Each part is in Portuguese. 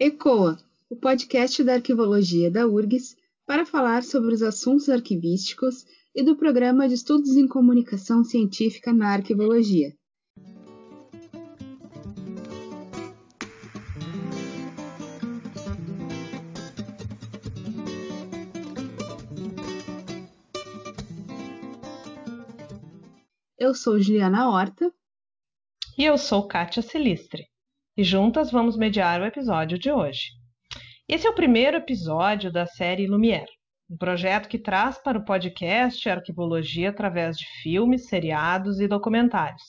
ECOA, o podcast da arquivologia da URGS, para falar sobre os assuntos arquivísticos e do Programa de Estudos em Comunicação Científica na Arquivologia. Eu sou Juliana Horta. E eu sou Kátia Silistre. E juntas vamos mediar o episódio de hoje. Esse é o primeiro episódio da série Lumière, um projeto que traz para o podcast arquivologia através de filmes, seriados e documentários.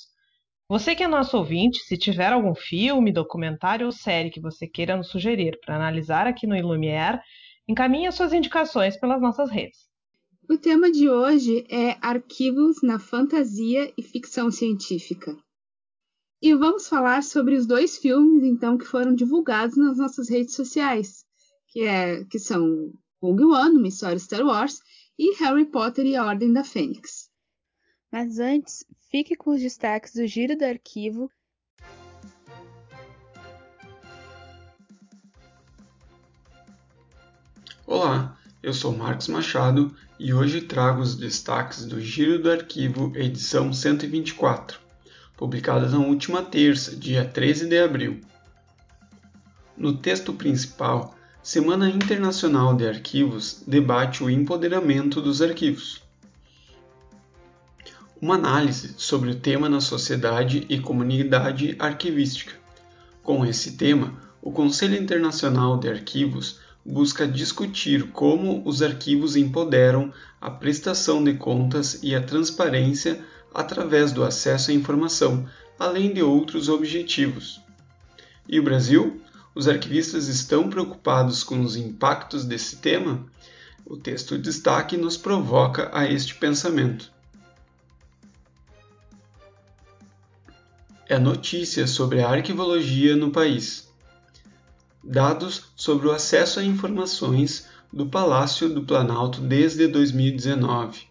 Você que é nosso ouvinte, se tiver algum filme, documentário ou série que você queira nos sugerir para analisar aqui no Lumière, encaminhe suas indicações pelas nossas redes. O tema de hoje é arquivos na fantasia e ficção científica. E vamos falar sobre os dois filmes, então, que foram divulgados nas nossas redes sociais, que, é, que são Rogue One, uma história Star Wars, e Harry Potter e a Ordem da Fênix. Mas antes, fique com os destaques do Giro do Arquivo. Olá, eu sou Marcos Machado e hoje trago os destaques do Giro do Arquivo, edição 124, publicada na última terça, dia 13 de abril. No texto principal, Semana Internacional de Arquivos debate o empoderamento dos arquivos. Uma análise sobre o tema na sociedade e comunidade arquivística. Com esse tema, o Conselho Internacional de Arquivos busca discutir como os arquivos empoderam a prestação de contas e a transparência através do acesso à informação, além de outros objetivos. E o Brasil? Os arquivistas estão preocupados com os impactos desse tema? O texto destaque nos provoca a este pensamento. É notícia sobre a arquivologia no país dados sobre o acesso a informações do Palácio do Planalto desde 2019.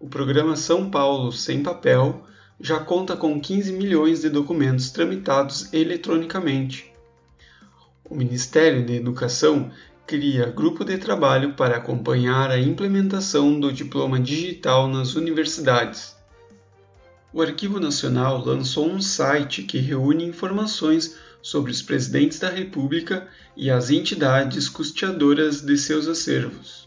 O programa São Paulo Sem Papel já conta com 15 milhões de documentos tramitados eletronicamente. O Ministério da Educação cria grupo de trabalho para acompanhar a implementação do diploma digital nas universidades. O Arquivo Nacional lançou um site que reúne informações sobre os presidentes da República e as entidades custeadoras de seus acervos.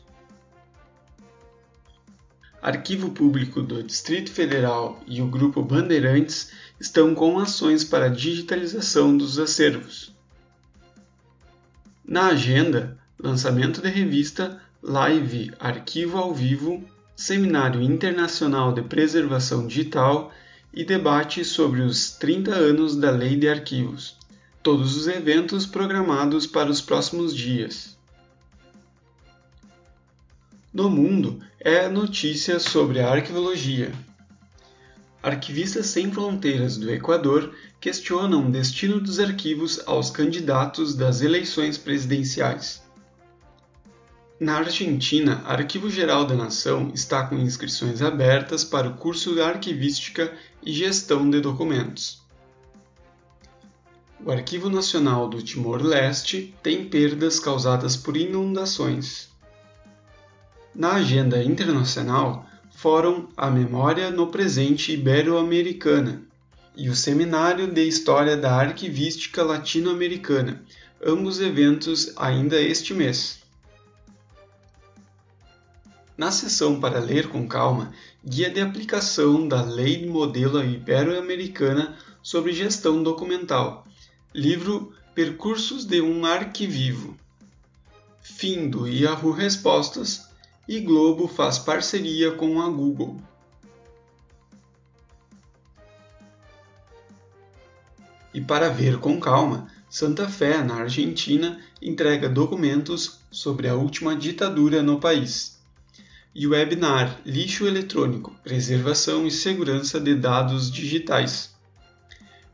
Arquivo Público do Distrito Federal e o Grupo Bandeirantes estão com ações para a digitalização dos acervos. Na agenda, lançamento de revista, live Arquivo ao Vivo, Seminário Internacional de Preservação Digital e debate sobre os 30 anos da Lei de Arquivos todos os eventos programados para os próximos dias. No mundo é notícia sobre a arqueologia. Arquivistas Sem Fronteiras do Equador questionam o destino dos arquivos aos candidatos das eleições presidenciais. Na Argentina, Arquivo Geral da Nação está com inscrições abertas para o curso de Arquivística e Gestão de Documentos. O Arquivo Nacional do Timor-Leste tem perdas causadas por inundações. Na agenda internacional, Fórum A Memória no Presente Ibero-Americana e o Seminário de História da Arquivística Latino-Americana, ambos eventos ainda este mês. Na sessão para ler com calma, guia de aplicação da Lei Modelo Ibero-Americana sobre Gestão Documental, Livro Percursos de um Arquivivo. Fim do Yahoo Respostas e Globo faz parceria com a Google. E para ver com calma, Santa Fé, na Argentina, entrega documentos sobre a última ditadura no país. E o webinar Lixo Eletrônico, Preservação e Segurança de Dados Digitais.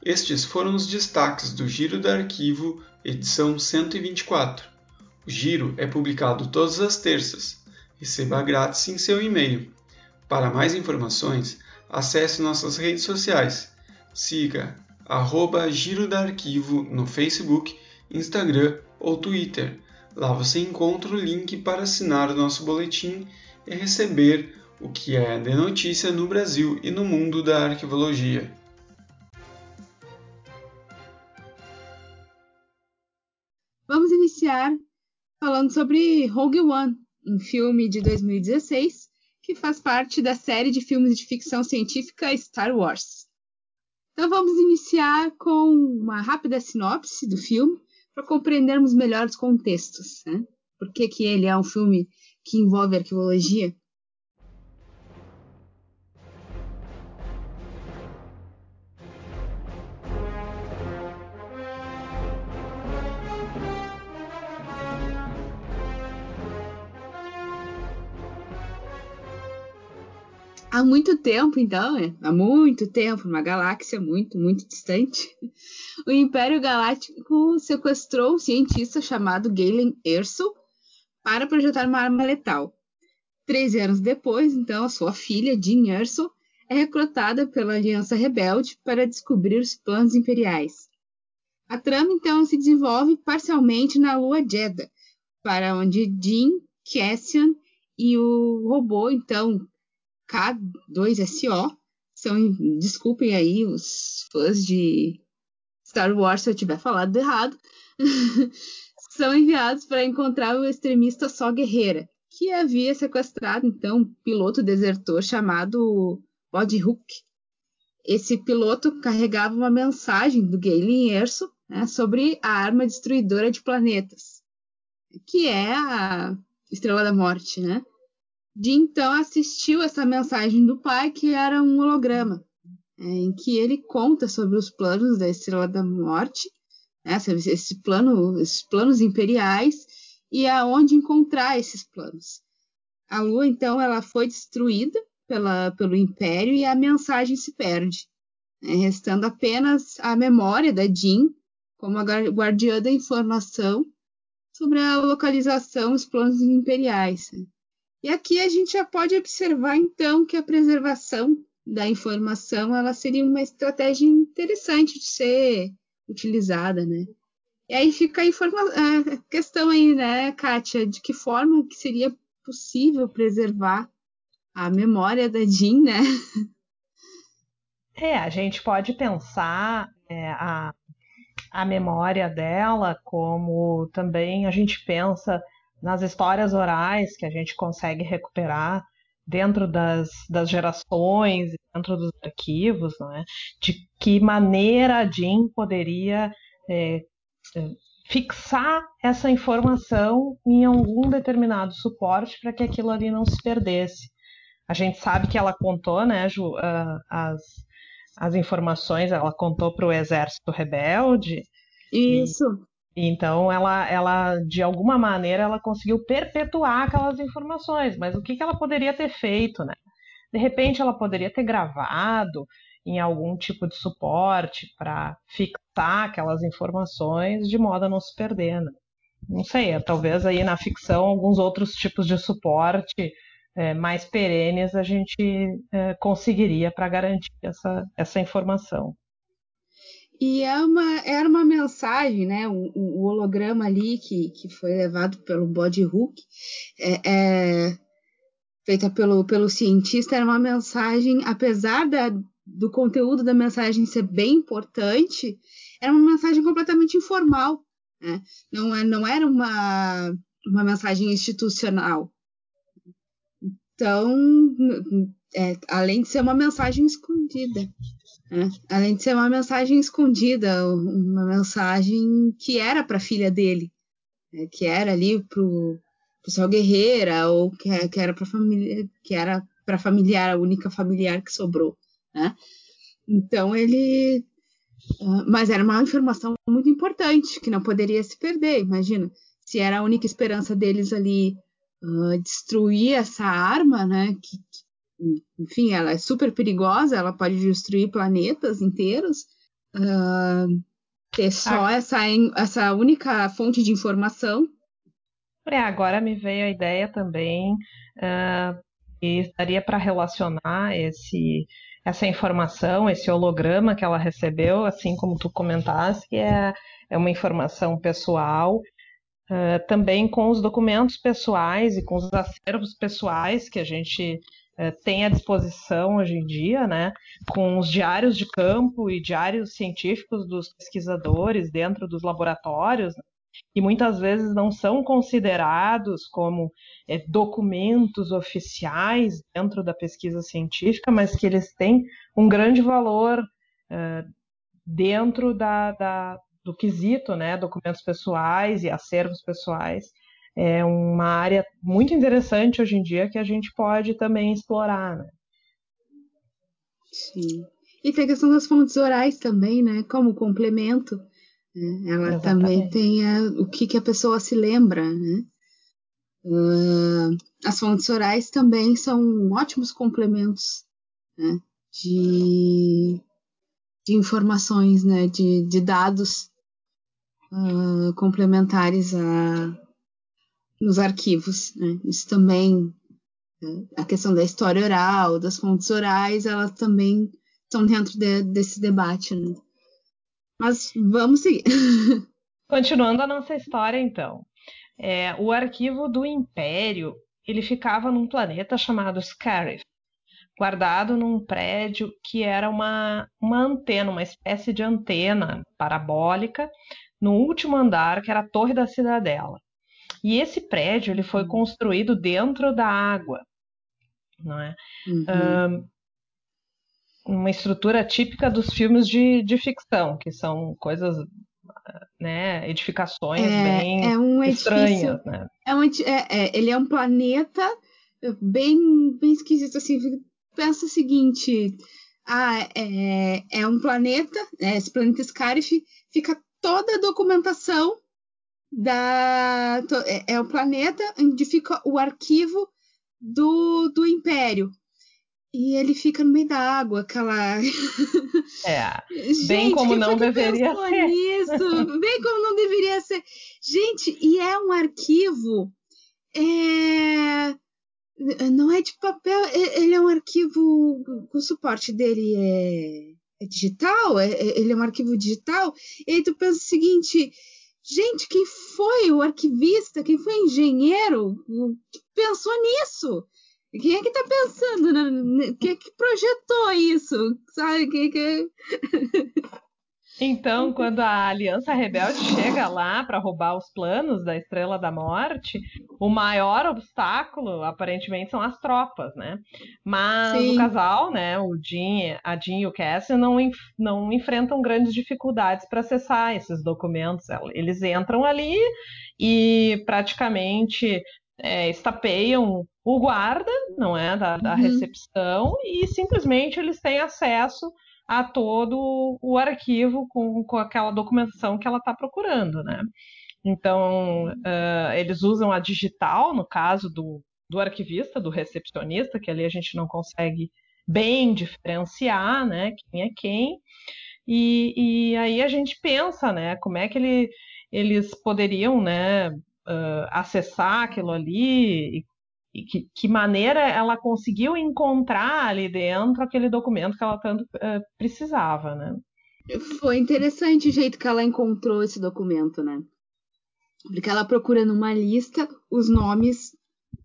Estes foram os destaques do Giro do Arquivo, edição 124. O Giro é publicado todas as terças. Receba grátis em seu e-mail. Para mais informações, acesse nossas redes sociais. Siga arroba Giro do Arquivo no Facebook Instagram ou Twitter. Lá você encontra o link para assinar o nosso boletim e receber o que é de notícia no Brasil e no mundo da arquivologia. Vamos iniciar falando sobre Rogue One, um filme de 2016 que faz parte da série de filmes de ficção científica Star Wars. Então vamos iniciar com uma rápida sinopse do filme para compreendermos melhor os contextos. Né? Por que, que ele é um filme que envolve arqueologia? Há muito tempo, então, é, há muito tempo, uma galáxia muito, muito distante, o Império Galáctico sequestrou um cientista chamado Galen Erso para projetar uma arma letal. Três anos depois, então, a sua filha, Jean Erso, é recrutada pela Aliança Rebelde para descobrir os planos imperiais. A trama, então, se desenvolve parcialmente na Lua Jeddah, para onde Jean, Cassian e o robô, então, K2SO. São, desculpem aí os fãs de Star Wars se eu tiver falado errado. são enviados para encontrar o extremista Só Guerreira, que havia sequestrado então um piloto desertor chamado Body Hook. Esse piloto carregava uma mensagem do Galen Erso né, sobre a arma destruidora de planetas, que é a Estrela da Morte, né? De então assistiu essa mensagem do pai, que era um holograma, é, em que ele conta sobre os planos da Estrela da Morte, né, esse plano, esses planos imperiais, e aonde encontrar esses planos. A Lua, então, ela foi destruída pela, pelo Império e a mensagem se perde, né, restando apenas a memória da Jean como a guardiã da informação sobre a localização dos planos imperiais. E aqui a gente já pode observar então que a preservação da informação ela seria uma estratégia interessante de ser utilizada, né? E aí fica a, a questão aí, né, Kátia, de que forma que seria possível preservar a memória da Jean, né? É, a gente pode pensar é, a, a memória dela como também a gente pensa nas histórias orais que a gente consegue recuperar dentro das, das gerações, dentro dos arquivos, é? de que maneira a Jean poderia é, é, fixar essa informação em algum determinado suporte para que aquilo ali não se perdesse. A gente sabe que ela contou, né, Ju, as, as informações, ela contou para o exército rebelde. Isso. Então ela, ela, de alguma maneira, ela conseguiu perpetuar aquelas informações. Mas o que, que ela poderia ter feito, né? De repente ela poderia ter gravado em algum tipo de suporte para fixar aquelas informações de modo a não se perder. Né? Não sei, talvez aí na ficção alguns outros tipos de suporte é, mais perenes a gente é, conseguiria para garantir essa, essa informação. E é uma, era uma mensagem, né? O, o holograma ali que, que foi levado pelo Body Hook, é, é, feita pelo, pelo cientista, era uma mensagem, apesar da, do conteúdo da mensagem ser bem importante, era uma mensagem completamente informal. Né? Não, é, não era uma, uma mensagem institucional. Então, é, além de ser uma mensagem escondida. Né? Além de ser uma mensagem escondida, uma mensagem que era para a filha dele, né? que era ali pro pessoal guerreira ou que, que era para família, que era para familiar, a única familiar que sobrou, né? Então ele, uh, mas era uma informação muito importante que não poderia se perder. Imagina, se era a única esperança deles ali uh, destruir essa arma, né? Que, enfim, ela é super perigosa, ela pode destruir planetas inteiros. Uh, ter só ah. essa, essa única fonte de informação. É, agora me veio a ideia também uh, e daria para relacionar esse, essa informação, esse holograma que ela recebeu, assim como tu comentaste, que é, é uma informação pessoal, uh, também com os documentos pessoais e com os acervos pessoais que a gente uh, tem à disposição hoje em dia, né, com os diários de campo e diários científicos dos pesquisadores dentro dos laboratórios, né, e muitas vezes não são considerados como é, documentos oficiais dentro da pesquisa científica, mas que eles têm um grande valor é, dentro da, da, do quesito, né, documentos pessoais e acervos pessoais. É uma área muito interessante hoje em dia que a gente pode também explorar. Né? Sim. E tem a questão das fontes orais também, né? Como complemento né? Ela Exatamente. também tem a, o que, que, a pessoa se lembra. Né? Uh, as fontes orais também são ótimos complementos né? de, de, informações, né? de, de dados uh, complementares a, nos arquivos. Né? Isso também, uh, a questão da história oral, das fontes orais, elas também estão dentro de, desse debate. Né? Mas vamos seguir. Continuando a nossa história, então. É, o arquivo do Império ele ficava num planeta chamado Scarif, guardado num prédio que era uma, uma antena, uma espécie de antena parabólica, no último andar, que era a Torre da Cidadela. E esse prédio ele foi uhum. construído dentro da água, não é? Uhum uma estrutura típica dos filmes de, de ficção, que são coisas, né, edificações é, bem é um estranhas, edifício, né? É um, é, é, ele é um planeta bem, bem esquisito, assim, pensa o seguinte, ah, é, é um planeta, né, esse planeta Scarif, fica toda a documentação da... É, é o planeta onde fica o arquivo do, do Império. E ele fica no meio da água, aquela. É. Gente, bem como não deveria ser. Nisso? Bem como não deveria ser. Gente, e é um arquivo. É... Não é de papel, ele é um arquivo. O suporte dele é, é digital, é, é, ele é um arquivo digital. E aí tu pensa o seguinte. Gente, quem foi o arquivista, quem foi o engenheiro que pensou nisso? Quem é que tá pensando? Né? Quem é que projetou isso? Sabe? Quem é que... Então, quando a Aliança Rebelde chega lá para roubar os planos da Estrela da Morte, o maior obstáculo, aparentemente, são as tropas, né? Mas Sim. o casal, né, o Jean, a Jean e o Cassian, não, não enfrentam grandes dificuldades para acessar esses documentos. Eles entram ali e praticamente é, estapeiam o guarda, não é, da, da uhum. recepção e simplesmente eles têm acesso a todo o arquivo com, com aquela documentação que ela está procurando, né? Então uh, eles usam a digital no caso do, do arquivista, do recepcionista, que ali a gente não consegue bem diferenciar, né, quem é quem. E, e aí a gente pensa, né, como é que ele, eles poderiam, né, uh, acessar aquilo ali e, e que, que, maneira ela conseguiu encontrar ali dentro aquele documento que ela tanto uh, precisava, né? Foi interessante o jeito que ela encontrou esse documento, né? Porque ela procura numa lista os nomes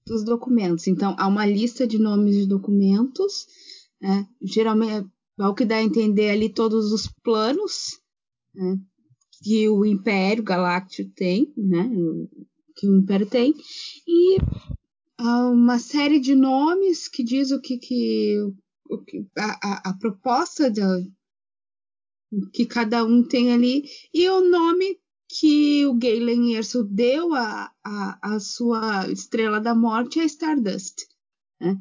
dos documentos. Então, há uma lista de nomes de documentos, né? geralmente, é o que dá a entender ali todos os planos né? que o Império Galáctico tem, né? Que o Império tem, e uma série de nomes que diz o que, que, o que a, a, a proposta que cada um tem ali, e o nome que o Galen Erso deu à a, a, sua estrela da morte é Stardust. Né?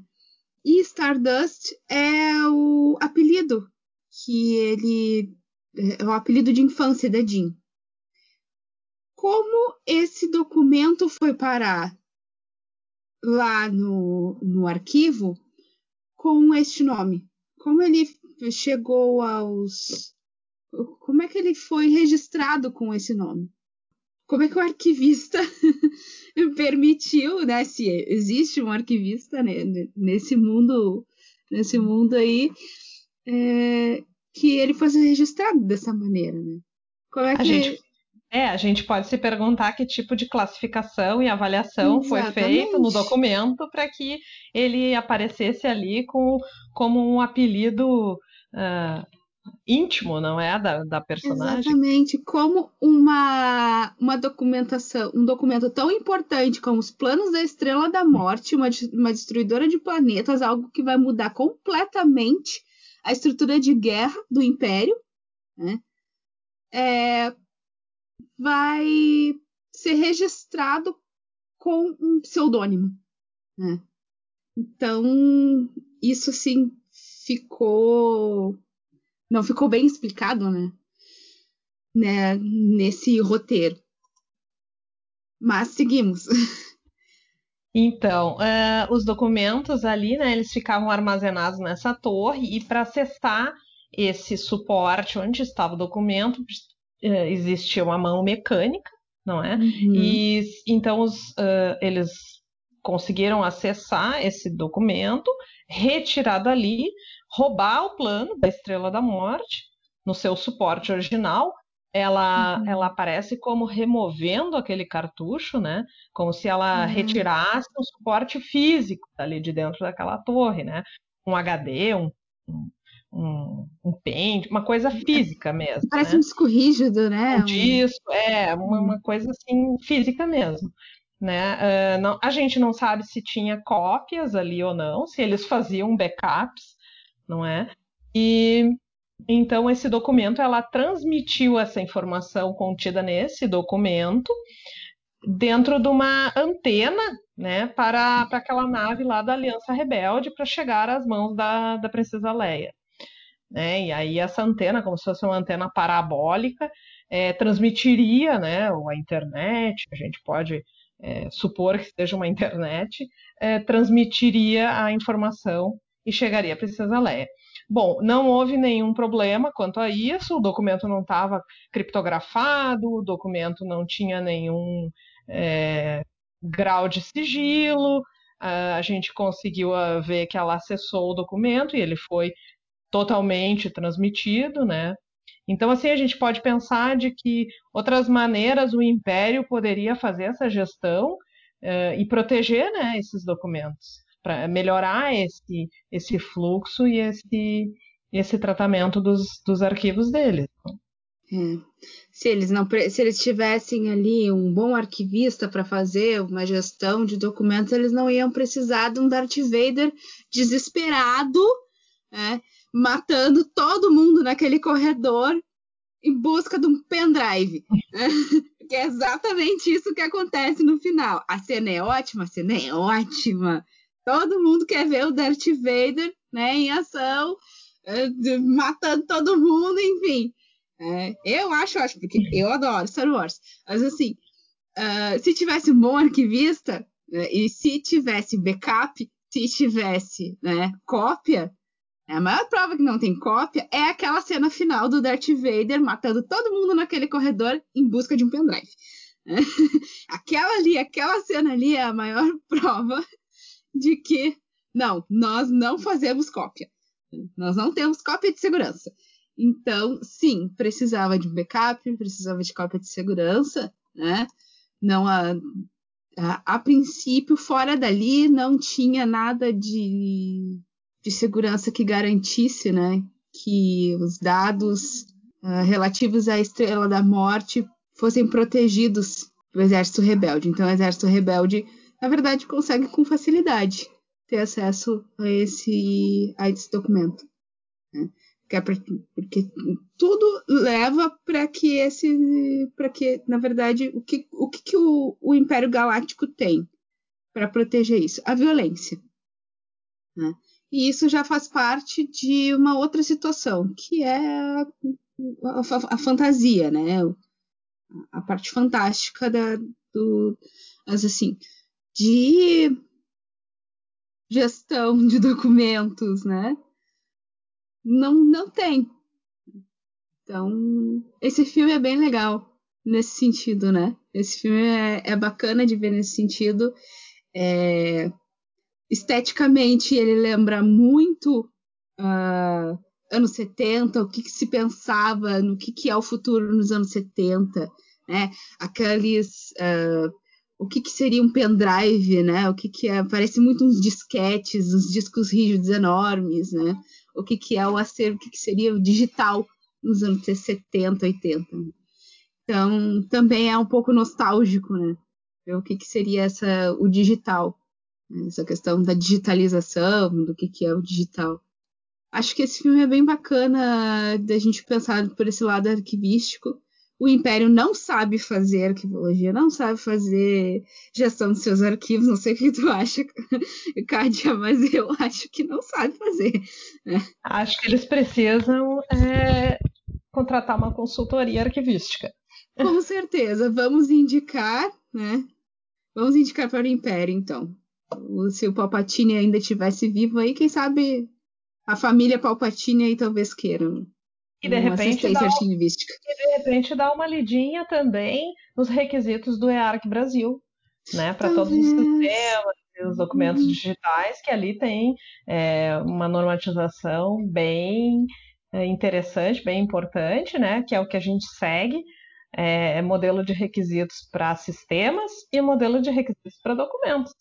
E Stardust é o apelido que ele é o apelido de infância da Jean. Como esse documento foi parar lá no, no arquivo com este nome? Como ele chegou aos. Como é que ele foi registrado com esse nome? Como é que o arquivista permitiu, né? Se existe um arquivista né, nesse mundo, nesse mundo aí, é, que ele fosse registrado dessa maneira, né? Como é A que gente, é, a gente pode se perguntar que tipo de classificação e avaliação foi Exatamente. feita no documento para que ele aparecesse ali com, como um apelido ah, íntimo, não é? Da, da personagem. Exatamente, como uma, uma documentação, um documento tão importante como os planos da Estrela da Morte, uma, uma destruidora de planetas, algo que vai mudar completamente a estrutura de guerra do Império, né? É, vai ser registrado com um pseudônimo, né? Então, isso assim ficou não ficou bem explicado, né? né? Nesse roteiro. Mas seguimos. Então, eh, os documentos ali, né, eles ficavam armazenados nessa torre e para acessar esse suporte onde estava o documento, existia uma mão mecânica, não é? Uhum. E então os, eh, eles conseguiram acessar esse documento, retirar dali, roubar o plano da Estrela da Morte no seu suporte original. Ela, Uhum. ela aparece como removendo aquele cartucho, né? Como se ela Ah. retirasse um suporte físico ali de dentro daquela torre, né? Um HD, um, um, um, um pente, uma coisa física mesmo. Parece né? um disco rígido, né? um disco, é, uma, uma coisa assim física mesmo. Né? Uh, não, a gente não sabe se tinha cópias ali ou não, se eles faziam backups, não é? E então esse documento ela transmitiu essa informação contida nesse documento dentro de uma antena, né, para, para aquela nave lá da Aliança Rebelde para chegar às mãos da, da princesa Leia. Né? E aí essa antena, como se fosse uma antena parabólica, é, transmitiria, né, ou a internet, a gente pode é, supor que seja uma internet, é, transmitiria a informação e chegaria à princesa Leia. Bom, não houve nenhum problema quanto a isso, o documento não estava criptografado, o documento não tinha nenhum é, grau de sigilo, a gente conseguiu uh, ver que ela acessou o documento e ele foi totalmente transmitido, né? Então, assim, a gente pode pensar de que outras maneiras o Império poderia fazer essa gestão uh, e proteger né, esses documentos, para melhorar esse, esse fluxo e esse, esse tratamento dos, dos arquivos deles. É. Se eles não se eles tivessem ali um bom arquivista para fazer uma gestão de documentos, eles não iam precisar de um Darth Vader desesperado, né, matando todo mundo naquele corredor em busca de um pendrive. Que é exatamente isso que acontece no final. A cena é ótima, a cena é ótima. Todo mundo quer ver o Darth Vader né, em ação, matando todo mundo, enfim. É, eu acho ótimo, porque eu adoro Star Wars. Mas assim, uh, se tivesse um bom arquivista, né, e se tivesse backup, se tivesse né, cópia, a maior prova que não tem cópia é aquela cena final do Darth Vader matando todo mundo naquele corredor em busca de um pendrive. aquela ali, aquela cena ali é a maior prova de que não, nós não fazemos cópia. Nós não temos cópia de segurança. Então, sim, precisava de um backup, precisava de cópia de segurança, né? Não a, a, a princípio, fora dali, não tinha nada de, de segurança que garantisse, né? Que os dados uh, relativos à Estrela da Morte fossem protegidos do Exército Rebelde. Então, o Exército Rebelde, na verdade, consegue com facilidade ter acesso a esse, a esse documento. Né? porque tudo leva para que esse para que na verdade o que o que, que o, o Império Galáctico tem para proteger isso a violência né? E isso já faz parte de uma outra situação que é a, a, a fantasia né a parte fantástica da do mas assim de gestão de documentos né não, não tem. Então, esse filme é bem legal nesse sentido, né? Esse filme é, é bacana de ver nesse sentido. É, esteticamente, ele lembra muito uh, anos 70, o que, que se pensava no que, que é o futuro nos anos 70, né? Aqueles. Uh, o que, que seria um pendrive, né? O que, que é. Parece muito uns disquetes, uns discos rígidos enormes, né? O que, que é o acervo, o que, que seria o digital nos anos 70, 80. Então, também é um pouco nostálgico, né? O que, que seria essa, o digital? Essa questão da digitalização, do que, que é o digital. Acho que esse filme é bem bacana da gente pensar por esse lado arquivístico. O Império não sabe fazer arquivologia, não sabe fazer gestão dos seus arquivos. Não sei o que tu acha, Kádia, mas eu acho que não sabe fazer. Acho que eles precisam é, contratar uma consultoria arquivística. Com certeza. Vamos indicar, né? Vamos indicar para o Império, então. Se o Palpatine ainda estivesse vivo aí, quem sabe a família Palpatine aí talvez queiram. E de, repente dá, e de repente dá uma lidinha também nos requisitos do EARC Brasil, né? Para todos os sistemas e os documentos uhum. digitais, que ali tem é, uma normatização bem é, interessante, bem importante, né? Que é o que a gente segue. É, é modelo de requisitos para sistemas e modelo de requisitos para documentos.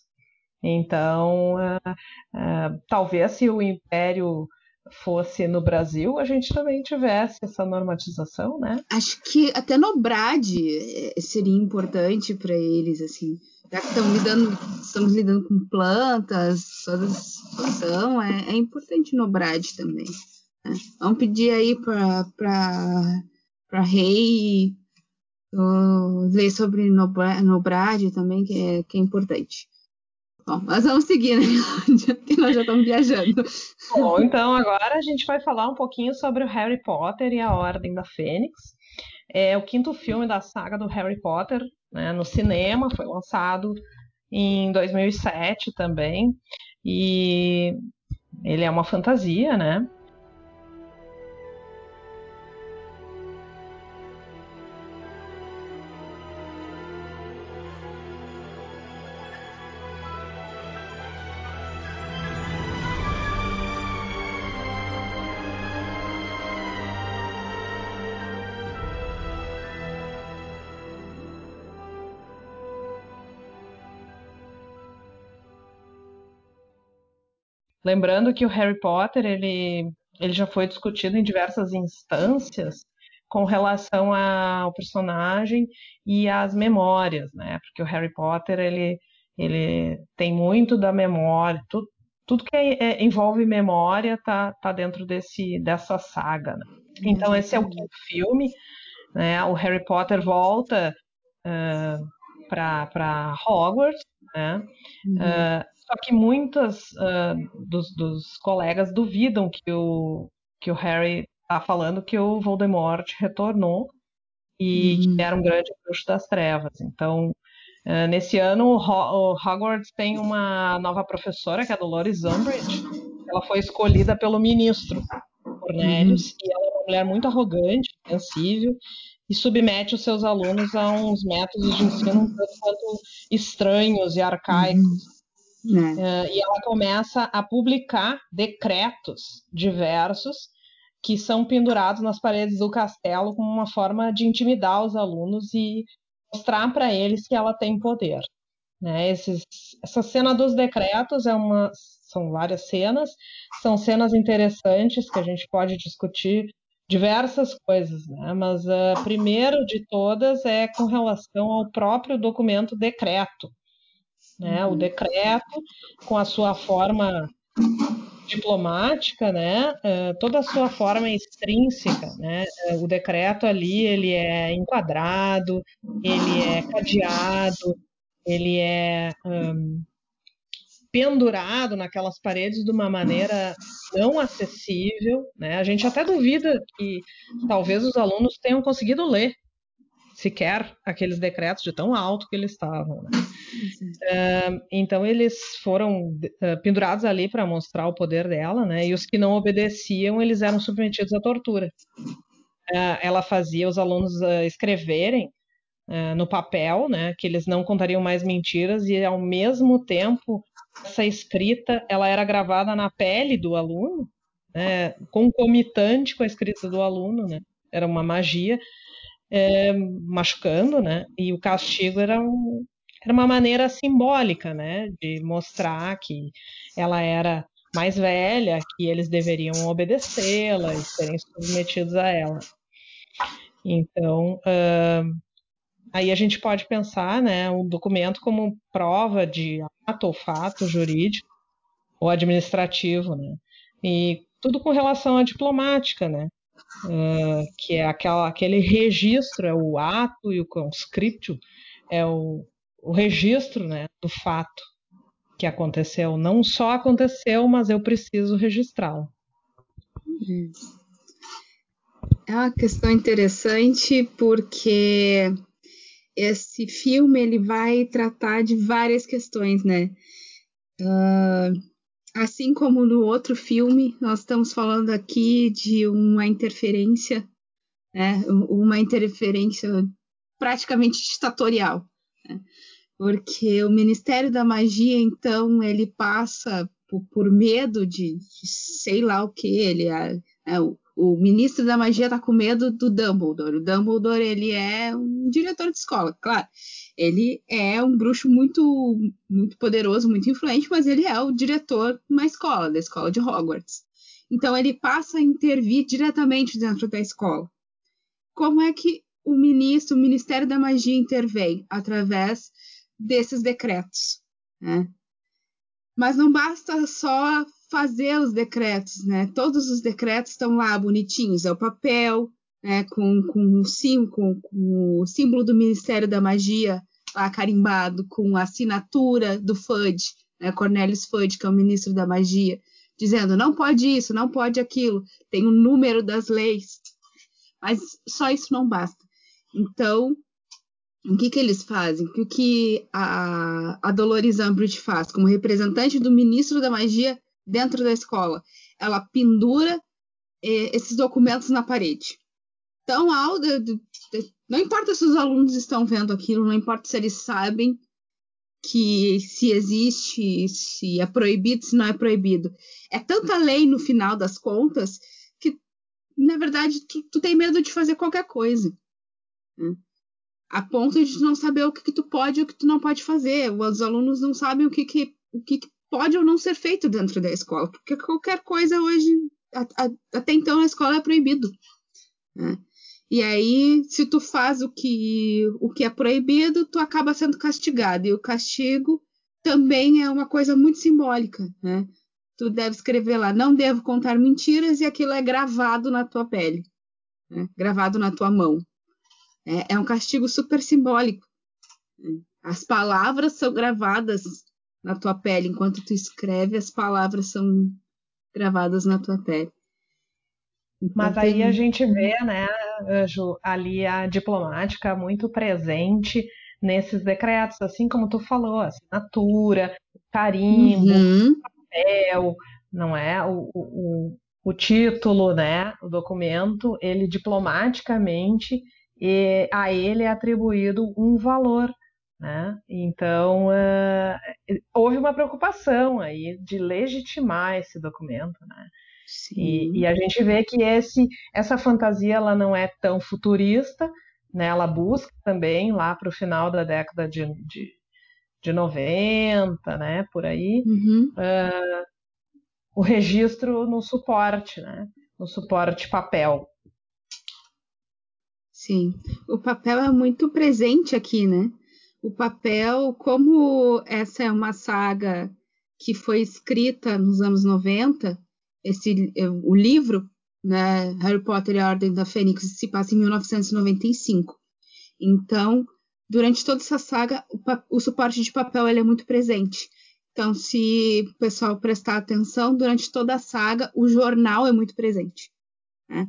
Então, uh, uh, talvez se o Império fosse no Brasil, a gente também tivesse essa normatização, né? Acho que até no Brad eh, seria importante para eles, assim. Já que estamos lidando, estamos lidando com plantas, toda essa situação, é, é importante no Brad também. Né? Vamos pedir aí para Rei ler sobre no, também, que é, que é importante. Bom, mas vamos seguir, né? Porque nós já estamos viajando. Bom, então agora a gente vai falar um pouquinho sobre o Harry Potter e a Ordem da Fênix. É o quinto filme da saga do Harry Potter né, no cinema, foi lançado em 2007 também. E ele é uma fantasia, né? Lembrando que o Harry Potter ele, ele já foi discutido em diversas instâncias com relação ao personagem e às memórias, né? Porque o Harry Potter ele, ele tem muito da memória, tudo, tudo que é, é, envolve memória tá, tá dentro desse, dessa saga. Né? Então esse é o quinto filme, né? O Harry Potter volta uh, para Hogwarts, né? Uhum. Uh, só que muitas uh, dos, dos, colegas duvidam que o, que o Harry está falando que o Voldemort retornou e uhum. que era um grande bruxo das trevas. Então, uh, nesse ano, o, o, Hogwarts tem uma nova professora, que é a Dolores Umbridge. Ela foi escolhida pelo ministro Cornelius, uhum. e ela é uma mulher muito arrogante, sensível, e submete os seus alunos a uns métodos de ensino um tanto estranhos e arcaicos. Uhum. Uh, e ela começa a publicar decretos diversos que são pendurados nas paredes do castelo como uma forma de intimidar os alunos e mostrar para eles que ela tem poder. Né? Esses, essa cena dos decretos é uma, são várias cenas, são cenas interessantes que a gente pode discutir diversas coisas, né? mas a uh, primeiro de todas é com relação ao próprio documento decreto, né? O decreto, com a sua forma diplomática, né? Uh, toda a sua forma extrínseca, né? Uh, o decreto ali ele é enquadrado, ele é cadeado, ele é um, pendurado naquelas paredes de uma maneira não acessível, né? A gente até duvida que talvez os alunos tenham conseguido ler sequer aqueles decretos de tão alto que eles estavam. Né? Uh, então eles foram uh, pendurados ali para mostrar o poder dela, né? E os que não obedeciam eles eram submetidos à tortura. Uh, ela fazia os alunos escreverem no papel, né? Que eles não contariam mais mentiras e ao mesmo tempo essa escrita ela era gravada na pele do aluno né, concomitante com a escrita do aluno, né? Era uma magia, é, machucando, né? E o castigo era, um, era uma maneira simbólica, né? De mostrar que ela era mais velha, que eles deveriam obedecê-la e serem submetidos a ela. Então, uh, aí a gente pode pensar, né, o documento como prova de ato ou fato jurídico ou administrativo, né? E tudo com relação à diplomática, né? Uh, que é aquela, aquele registro, é o ato e o conscriptio, é o, o registro né, do fato que aconteceu. Não só aconteceu, mas eu preciso registrá-lo. É uma questão interessante porque esse filme ele vai tratar de várias questões, né? Uh, assim como no outro filme, nós estamos falando aqui de uma interferência, né? Uma interferência praticamente ditatorial. Né? porque o Ministério da Magia, então, ele passa por, por medo de, de, sei lá o que, ele é, o, o, ministro da Magia tá com medo do Dumbledore. O Dumbledore, ele é um diretor de escola, claro. Ele é um bruxo muito, muito poderoso, muito influente, mas ele é o diretor de uma escola, da escola de Hogwarts. Então, ele passa a intervir diretamente dentro da escola. Como é que o ministro, o Ministério da Magia intervém? Através desses decretos. Né? Mas não basta só fazer os decretos, né? Todos os decretos estão lá bonitinhos, é o papel, né? Com, com, o, sim, com, com o símbolo do Ministério da Magia lá carimbado, com a assinatura do FUD, né? Cornelius FUD, que é o ministro da Magia, dizendo não pode isso, não pode aquilo, tem o um número das leis. Mas só isso não basta. Então, o que, que eles fazem? O que a, a Dolores Umbridge faz como representante do ministro da magia dentro da escola? Ela pendura eh, esses documentos na parede. Tão alto, não importa se os alunos estão vendo aquilo, não importa se eles sabem que se existe, se é proibido, se não é proibido. É tanta lei no final das contas que, na verdade, tu, tu tem medo de fazer qualquer coisa. Né? a ponto de não saber o que, que tu pode e o que tu não pode fazer. Os alunos não sabem o que, que, o que, que pode ou não ser feito dentro da escola, porque qualquer coisa hoje, a, a, até então, na escola é proibido. Né? E aí, se tu faz o que, o que é proibido, tu acaba sendo castigado. E o castigo também é uma coisa muito simbólica, né? Tu deve escrever lá, não devo contar mentiras, e aquilo é gravado na tua pele, né? gravado na tua mão. É, é um castigo super simbólico. As palavras são gravadas na tua pele. Enquanto tu escreve, as palavras são gravadas na tua pele. Então, Mas aí a gente vê, né, Ju, ali a diplomática muito presente nesses decretos, assim como tu falou, assinatura, carimbo, uhum. papel, não é? O, o, o título, né, o documento, ele diplomaticamente e a ele é atribuído um valor. Né? Então, uh, houve uma preocupação aí de legitimar esse documento. Né? E, e, a gente vê que esse, essa fantasia ela não é tão futurista, né? ela busca também lá para o final da década de, de, de 90, né? por aí, uhum. uh, o registro no suporte, né? no suporte papel. Sim, o papel é muito presente aqui, né? O papel, como essa é uma saga que foi escrita nos anos 90, esse, o livro, né, Harry Potter e a Ordem da Fênix, se passa em 1995. Então, durante toda essa saga, o, o suporte de papel é muito presente. Então, se o pessoal prestar atenção, durante toda a saga, o jornal é muito presente. Né?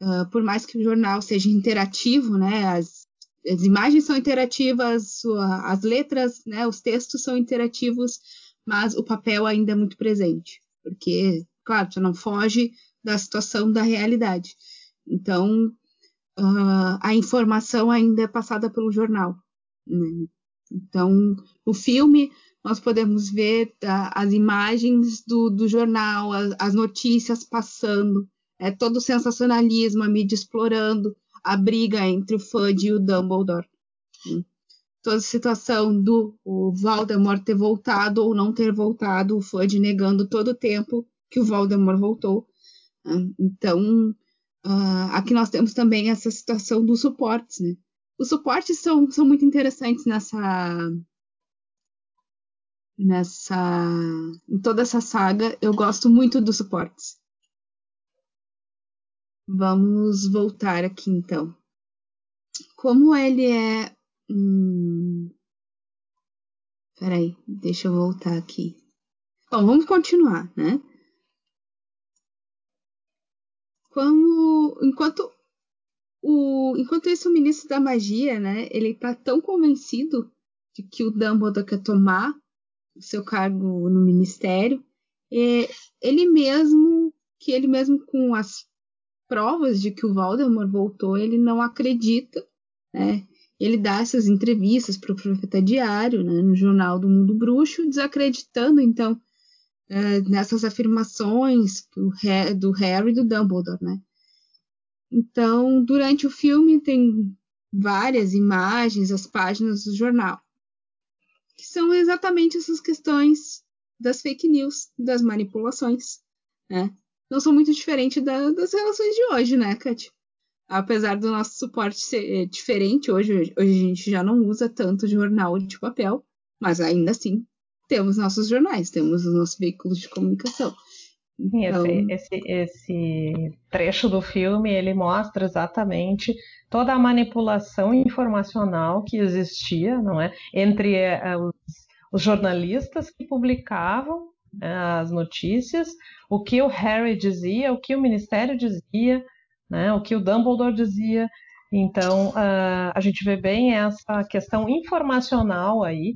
Uh, por mais que o jornal seja interativo, né, as, as imagens são interativas, as letras, né, os textos são interativos, mas o papel ainda é muito presente, porque, claro, você não foge da situação da realidade. Então, uh, a informação ainda é passada pelo jornal. Né? Então, no filme, nós podemos ver uh, as imagens do, do jornal, as, as, notícias passando, é, todo o sensacionalismo, a mídia explorando a briga entre o Fudge e o Dumbledore. Hum. Toda a situação do o Voldemort ter voltado ou não ter voltado, o Fudge negando todo o tempo que o Voldemort voltou. Hum. Então, uh, aqui nós temos também essa situação dos suportes, né? Os suportes são, são muito interessantes nessa nessa em toda essa saga. Eu gosto muito dos suportes. Vamos voltar aqui então. Como ele é hum... Peraí, deixa eu voltar aqui. Bom, vamos continuar, né? Como enquanto o, enquanto isso, o ministro da magia, né, ele tá tão convencido de que o Dumbledore quer tomar o seu cargo no ministério, é, ele mesmo, que ele mesmo com as provas de que o Voldemort voltou, ele não acredita, né? Ele dá essas entrevistas para o Profeta Diário, né, no Jornal do Mundo Bruxo, desacreditando, então, é, nessas afirmações do, do Harry e do Dumbledore, né? Então, durante o filme tem várias imagens, as páginas do jornal, que são exatamente essas questões das fake news, das manipulações, né? Não são muito diferentes da, das relações de hoje, né, Kat? Apesar do nosso suporte ser diferente, hoje, hoje a gente já não usa tanto jornal de papel, mas ainda assim temos nossos jornais, temos os nossos veículos de comunicação. Então... Esse, esse, esse trecho do filme ele mostra exatamente toda a manipulação informacional que existia, não é, entre uh, os, os, jornalistas que publicavam as notícias, o que o Harry dizia, o que o Ministério dizia, né, o que o Dumbledore dizia. Então uh, a gente vê bem essa questão informacional aí,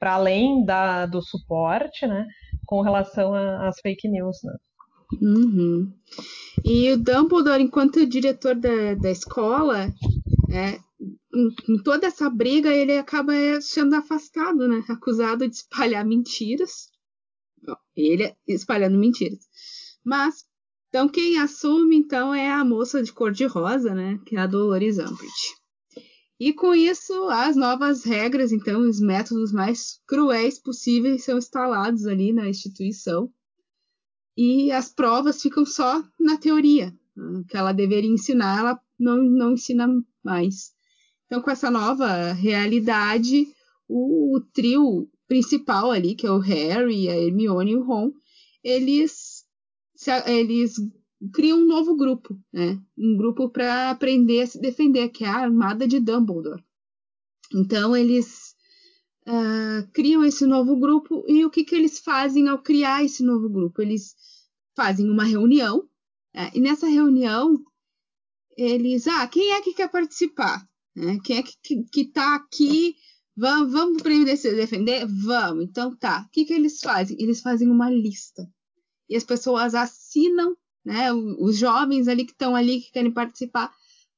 para além da, do suporte, né? com relação às fake news, né? Uhum. E o Dumbledore, enquanto diretor da, da escola, é, em, em, toda essa briga, ele acaba sendo afastado, né? Acusado de espalhar mentiras. Ele espalhando mentiras. Mas, então, quem assume, então, é a moça de cor de rosa, né? Que é a Dolores Umbridge. E com isso, as novas regras, então, os métodos mais cruéis possíveis são instalados ali na instituição. E as provas ficam só na teoria. O que ela deveria ensinar, ela não, não ensina mais. Então, com essa nova realidade, o, o trio principal ali, que é o Harry, a Hermione e o Ron, eles, eles cria um novo grupo, né? Um grupo para aprender a se defender, que é a Armada de Dumbledore. Então eles uh, criam esse novo grupo e o que, que eles fazem ao criar esse novo grupo? Eles fazem uma reunião né? e nessa reunião eles, ah, quem é que quer participar? Né? Quem é que, que, que tá aqui? Vamos, vamos aprender a se defender? Vamos. Então tá. O que, que eles fazem? Eles fazem uma lista e as pessoas assinam né? Os jovens ali que estão ali, que querem participar,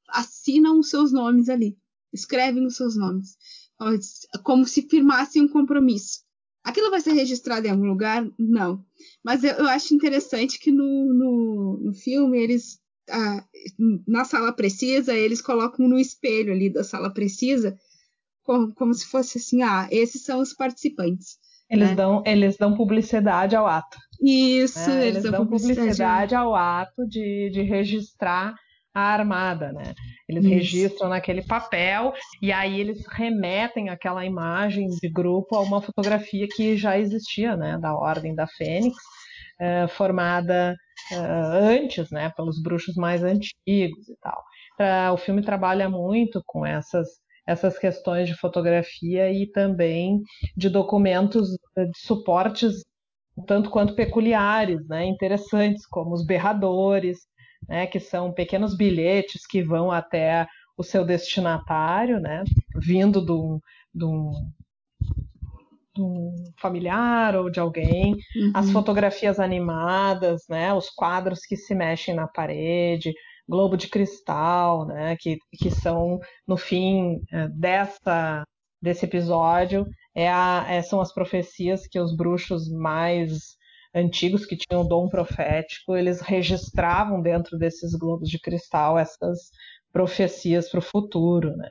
assinam os seus nomes ali, escrevem os seus nomes, como se firmassem um compromisso. Aquilo vai ser registrado em algum lugar? Não. Mas eu, eu acho interessante que no, no, no filme eles. Ah, na sala precisa, eles colocam no espelho ali da sala precisa, como, como se fosse assim: ah, esses são os participantes. Eles, né? dão, eles dão publicidade ao ato. Isso, né? eles, eles, dão publicidade, publicidade ao ato de, de registrar a armada, né? Eles Isso. registram naquele papel e aí eles remetem aquela imagem de grupo a uma fotografia que já existia, né? Da Ordem da Fênix, uh, formada uh, antes, né? Pelos bruxos mais antigos e tal. Uh, o filme trabalha muito com essas essas questões de fotografia e também de documentos de suportes tanto quanto peculiares, né, interessantes, como os berradores, né, que são pequenos bilhetes que vão até o seu destinatário, né, vindo de um, de um, de um familiar ou de alguém, uhum. as fotografias animadas, né, os quadros que se mexem na parede, globo de cristal, né, que, que são, no fim, é, dessa desse episódio é a, é, são as profecias que os bruxos mais antigos que tinham dom profético, eles registravam dentro desses globos de cristal essas profecias para o futuro, né?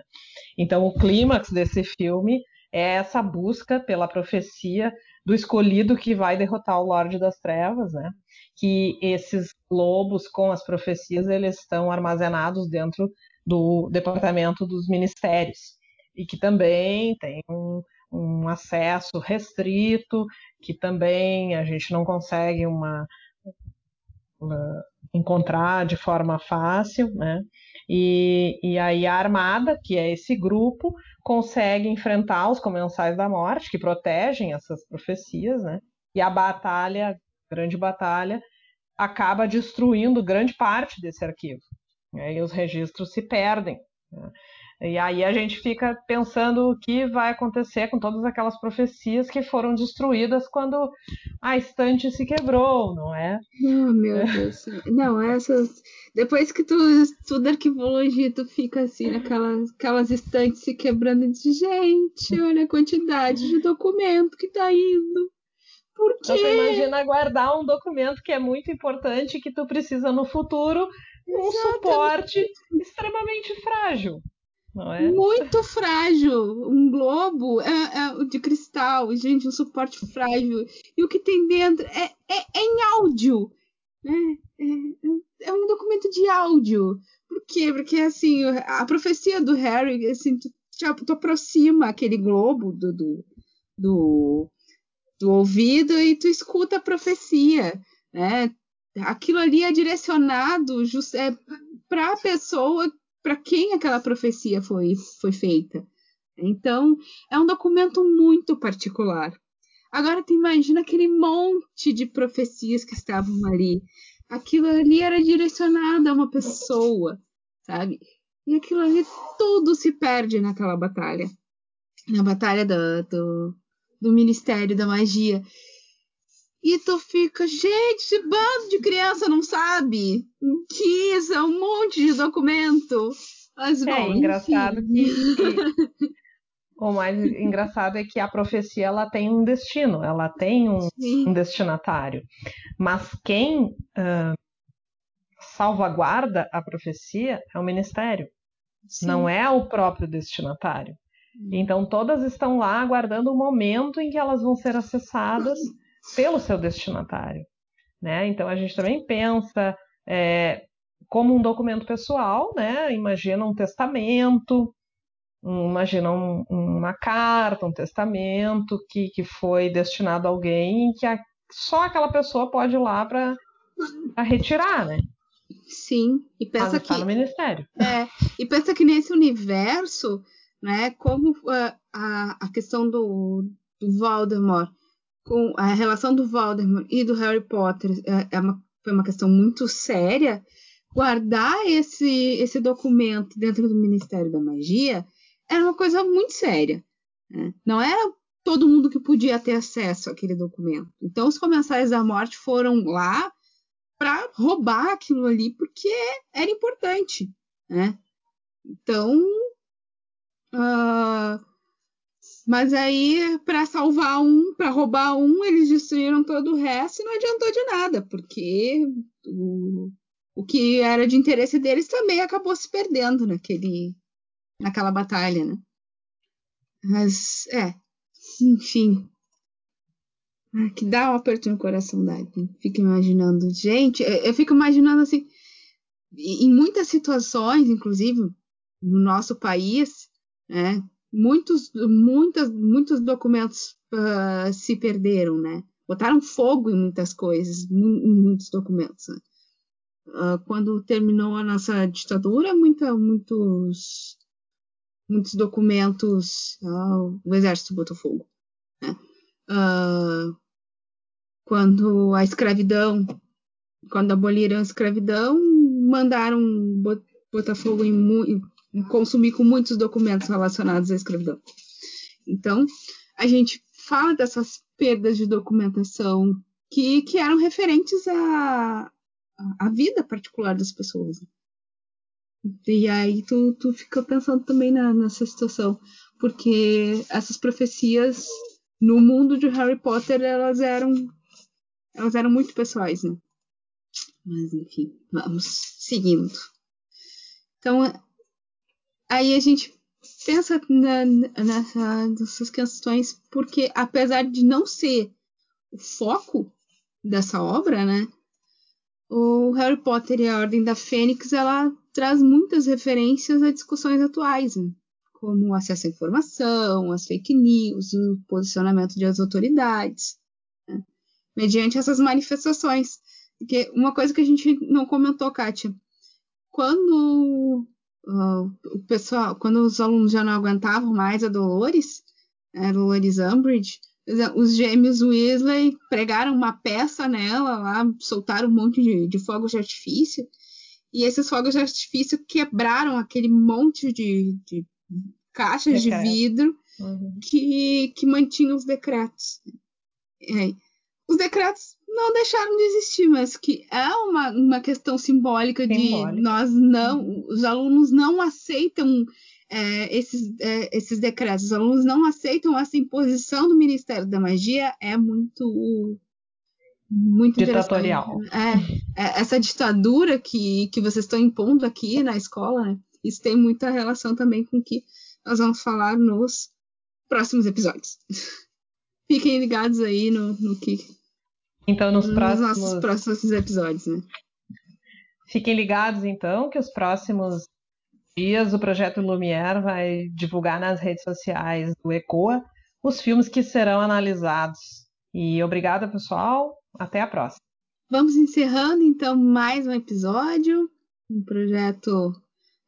Então o clímax desse filme é essa busca pela profecia do escolhido que vai derrotar o Lorde das Trevas, né? Que esses globos com as profecias eles estão armazenados dentro do departamento dos ministérios e que também tem um, um acesso restrito, que também a gente não consegue uma, uma encontrar de forma fácil, né? E, e aí a Armada, que é esse grupo, consegue enfrentar os comensais da morte, que protegem essas profecias, né? E a batalha, grande batalha, acaba destruindo grande parte desse arquivo. Né? E os registros se perdem. Né? E aí a gente fica pensando o que vai acontecer com todas aquelas profecias que foram destruídas quando a estante se quebrou, não é? Oh, meu Deus. Não, essas. Depois que tu estuda arquivologia, tu fica assim, naquelas aquelas estantes se quebrando e diz, gente, olha a quantidade de documento que tá indo. Por quê? Você imagina guardar um documento que é muito importante que tu precisa no futuro um suporte extremamente frágil não é? Muito frágil. Um globo é, é, de cristal, gente, um suporte frágil. E o que tem dentro é, é, é em áudio. Né? É, é, um documento de áudio. Por quê? Porque assim, a profecia do Harry, assim, tu, tu, tu aproxima aquele globo do, do, do, do ouvido e tu escuta a profecia. Né? Aquilo ali é direcionado just, é, para a pessoa para quem aquela profecia foi, foi feita. Então, é um documento muito particular. Agora, tu imagina aquele monte de profecias que estavam ali. Aquilo ali era direcionado a uma pessoa, sabe? E aquilo ali tudo se perde naquela batalha. Na batalha do, do, do Ministério da Magia. E tu fica, gente, esse bando de criança não sabe que isso é um monte de documento. Mas, é bom, engraçado que, que, o mais engraçado é que a profecia ela tem um destino, ela tem um, um destinatário. Mas quem uh, salvaguarda a profecia é o ministério, Sim. não é o próprio destinatário. Então todas estão lá aguardando o momento em que elas vão ser acessadas pelo seu destinatário. Né? Então a gente também pensa é, como um documento pessoal, né? imagina um testamento, um, imagina um, uma carta, um testamento que, que foi destinado a alguém e que a, só aquela pessoa pode ir lá para retirar, né? Sim, e pensa que no ministério. É, e pensa que nesse universo, né, como uh, a, a questão do, do Voldemort com a relação do Voldemort e do Harry Potter é, é uma, foi uma questão muito séria, guardar esse, esse documento dentro do Ministério da Magia era uma coisa muito séria. Né? Não era todo mundo que podia ter acesso àquele documento. Então, os comensais da morte foram lá para roubar aquilo ali porque era importante. Né? Então, uh, mas aí, para salvar um, para roubar um, eles destruíram todo o resto e não adiantou de nada, porque o, o que era de interesse deles também acabou se perdendo naquele, naquela batalha, né? Mas, é, enfim. Ah, que dá um aperto no coração, da Fico imaginando. Gente, eu fico imaginando assim, em muitas situações, inclusive no nosso país, né? muitos, muitas, muitos documentos uh, se perderam, né? Botaram fogo em muitas coisas, em muitos documentos. Né? Uh, quando terminou a nossa ditadura, muita, muitos, muitos documentos uh, o exército botou fogo. Né? quando a escravidão, quando aboliram a escravidão, mandaram botar fogo em, consumir com muitos documentos relacionados à escravidão. Então, a gente fala dessas perdas de documentação que, que eram referentes à, à vida particular das pessoas. E aí tu, tu fica pensando também na, nessa situação. porque essas profecias no mundo de Harry Potter elas eram elas eram muito pessoais, né? Mas enfim, vamos seguindo. Então aí a gente pensa na, nessa, nessas questões porque apesar de não ser o foco dessa obra, né? O Harry Potter e a Ordem da Fênix ela traz muitas referências a discussões atuais, né? como o acesso à informação, as fake news, o posicionamento das autoridades, né? mediante essas manifestações. Porque uma coisa que a gente não comentou, Kátia, quando o pessoal, quando os alunos já não aguentavam mais a Dolores, a Dolores Umbridge, os gêmeos Weasley pregaram uma peça nela lá, soltaram um monte de, de fogos de artifício, e esses fogos de artifício quebraram aquele monte de, de caixas Decreto. de vidro uhum. que, que mantinham os decretos. É. Os decretos não deixaram de existir, mas que é uma, uma questão simbólica, simbólica. de nós não, uhum. os alunos não aceitam é, esses, é, esses decretos, os alunos não aceitam essa imposição do Ministério da Magia, é muito muito ditatorial. É, é, essa ditadura que, que vocês estão impondo aqui na escola, né? Isso tem muita relação também com o que nós vamos falar nos próximos episódios. Fiquem ligados aí no, no que. Então, nos, nos próximos... nossos próximos episódios, né? Fiquem ligados, então, que os próximos dias o Projeto Lumière vai divulgar nas redes sociais do ECOA os filmes que serão analisados. E obrigada, pessoal. Até a próxima. Vamos encerrando, então, mais um episódio. Um projeto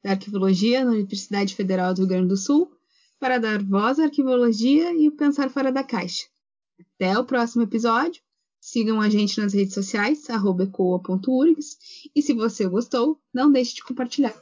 da Arquivologia na Universidade Federal do Rio Grande do Sul para dar voz à arquivologia e o pensar fora da caixa. Até o próximo episódio. Sigam a gente nas redes sociais, ecoa.urgs, e se você gostou, não deixe de compartilhar.